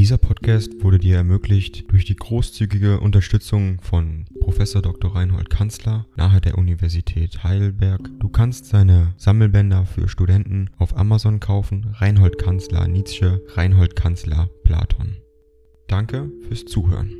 Dieser Podcast wurde dir ermöglicht durch die großzügige Unterstützung von Professor Dr. Reinhold Kanzler nahe der Universität Heidelberg. Du kannst seine Sammelbänder für Studenten auf Amazon kaufen. Reinhold Kanzler Nietzsche, Reinhold Kanzler Platon. Danke fürs Zuhören.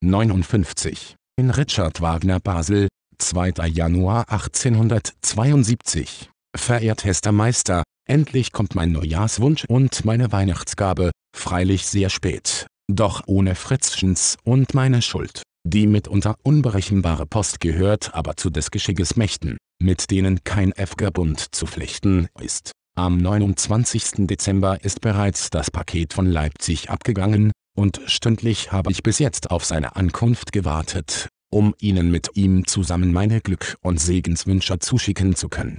59. In Richard Wagner Basel, 2. Januar 1872. Verehrtester Meister, endlich kommt mein Neujahrswunsch und meine Weihnachtsgabe, freilich sehr spät, doch ohne Fritzchens und meine Schuld. Die mitunter unberechenbare Post gehört aber zu des Geschickes Mächten, mit denen kein F-Bund zu flechten ist. Am 29. Dezember ist bereits das Paket von Leipzig abgegangen, und stündlich habe ich bis jetzt auf seine Ankunft gewartet, um Ihnen mit ihm zusammen meine Glück- und Segenswünsche zuschicken zu können.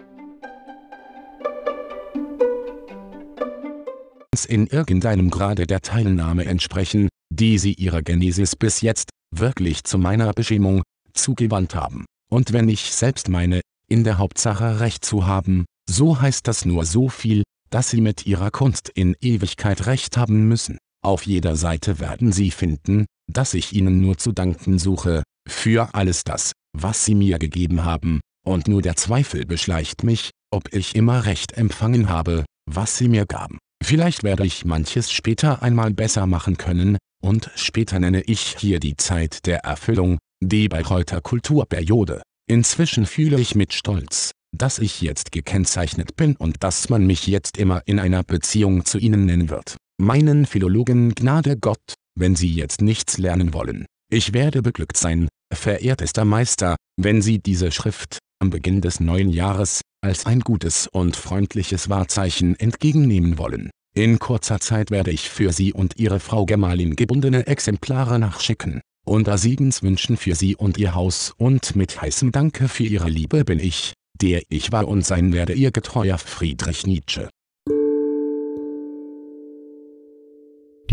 In irgendeinem Grade der Teilnahme entsprechen, die sie ihrer Genesis bis jetzt, wirklich zu meiner Bestimmung, zugewandt haben. Und wenn ich selbst meine, in der Hauptsache Recht zu haben, so heißt das nur so viel, dass sie mit ihrer Kunst in Ewigkeit Recht haben müssen. Auf jeder Seite werden sie finden, dass ich ihnen nur zu danken suche, für alles das, was sie mir gegeben haben, und nur der Zweifel beschleicht mich, ob ich immer Recht empfangen habe, was sie mir gaben. Vielleicht werde ich manches später einmal besser machen können, und später nenne ich hier die Zeit der Erfüllung, die Bayreuther Kulturperiode. Inzwischen fühle ich mit Stolz, dass ich jetzt gekennzeichnet bin und dass man mich jetzt immer in einer Beziehung zu Ihnen nennen wird. Meinen Philologen Gnade Gott, wenn Sie jetzt nichts lernen wollen. Ich werde beglückt sein, verehrtester Meister, wenn Sie diese Schrift, am Beginn des neuen Jahres, als ein gutes und freundliches Wahrzeichen entgegennehmen wollen. In kurzer Zeit werde ich für Sie und Ihre Frau Gemahlin gebundene Exemplare nachschicken. Unter Segenswünschen für Sie und Ihr Haus und mit heißem Danke für Ihre Liebe bin ich, der ich war und sein werde Ihr getreuer Friedrich Nietzsche.